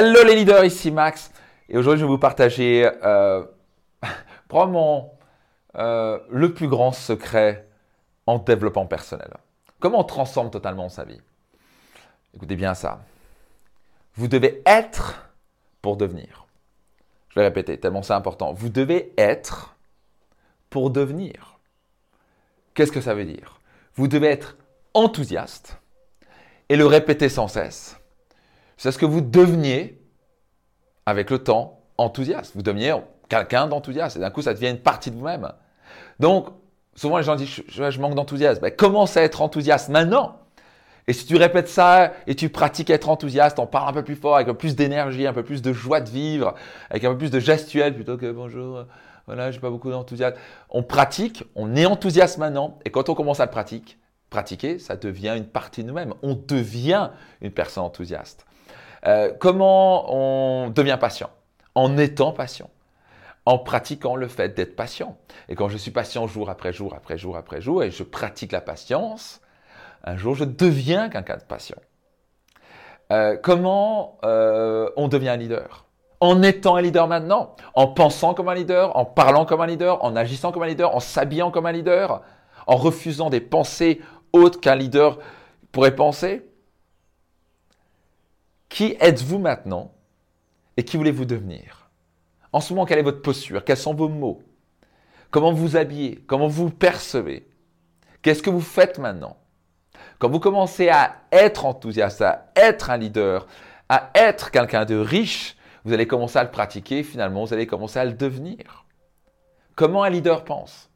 Hello les leaders, ici Max. Et aujourd'hui, je vais vous partager euh, probablement euh, le plus grand secret en développement personnel. Comment on transforme totalement sa vie. Écoutez bien ça. Vous devez être pour devenir. Je vais répéter, tellement c'est important. Vous devez être pour devenir. Qu'est-ce que ça veut dire? Vous devez être enthousiaste et le répéter sans cesse c'est ce que vous deveniez avec le temps enthousiaste. Vous deveniez quelqu'un d'enthousiaste et d'un coup ça devient une partie de vous-même. Donc souvent les gens disent je, manque d'enthousiasme. Ben, commence à être enthousiaste maintenant. Et si tu répètes ça et tu pratiques être enthousiaste, on parle un peu plus fort, avec un peu plus d'énergie, un peu plus de joie de vivre, avec un peu plus de gestuel plutôt que bonjour, voilà, j'ai pas beaucoup d'enthousiasme. On pratique, on est enthousiaste maintenant, et quand on commence à le pratiquer, pratiquer, ça devient une partie de nous-mêmes. On devient une personne enthousiaste. Euh, comment on devient patient? En étant patient, en pratiquant le fait d'être patient. Et quand je suis patient jour après jour, après jour, après jour, et je pratique la patience, un jour je deviens quelqu'un de patient. Euh, comment euh, on devient un leader? En étant un leader maintenant, en pensant comme un leader, en parlant comme un leader, en agissant comme un leader, en s'habillant comme un leader, en refusant des pensées autres qu'un leader pourrait penser. Qui êtes-vous maintenant et qui voulez-vous devenir? En ce moment, quelle est votre posture? Quels sont vos mots? Comment vous habillez? Comment vous percevez? Qu'est-ce que vous faites maintenant? Quand vous commencez à être enthousiaste, à être un leader, à être quelqu'un de riche, vous allez commencer à le pratiquer, finalement, vous allez commencer à le devenir. Comment un leader pense?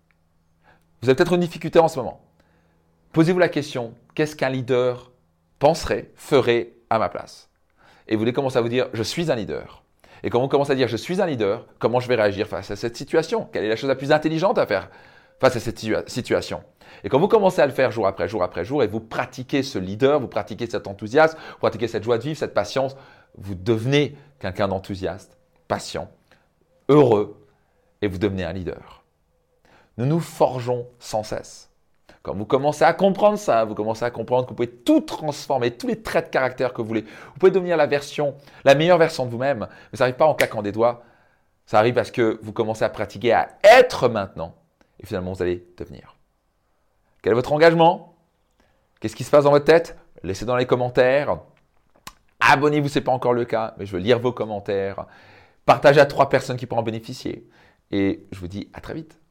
Vous avez peut-être une difficulté en ce moment. Posez-vous la question, qu'est-ce qu'un leader penserait, ferait à ma place? Et vous voulez commencer à vous dire je suis un leader. Et quand on commence à dire je suis un leader, comment je vais réagir face à cette situation? Quelle est la chose la plus intelligente à faire face à cette situation? Et quand vous commencez à le faire jour après jour après jour et vous pratiquez ce leader, vous pratiquez cet enthousiasme, vous pratiquez cette joie de vivre, cette patience, vous devenez quelqu'un d'enthousiaste, patient, heureux et vous devenez un leader. Nous nous forgeons sans cesse. Quand vous commencez à comprendre ça, vous commencez à comprendre que vous pouvez tout transformer, tous les traits de caractère que vous voulez. Vous pouvez devenir la version, la meilleure version de vous-même, mais ça n'arrive pas en claquant des doigts. Ça arrive parce que vous commencez à pratiquer à être maintenant et finalement vous allez devenir. Quel est votre engagement? Qu'est-ce qui se passe dans votre tête? Laissez dans les commentaires. Abonnez-vous, ce n'est pas encore le cas, mais je veux lire vos commentaires. Partagez à trois personnes qui pourront en bénéficier. Et je vous dis à très vite.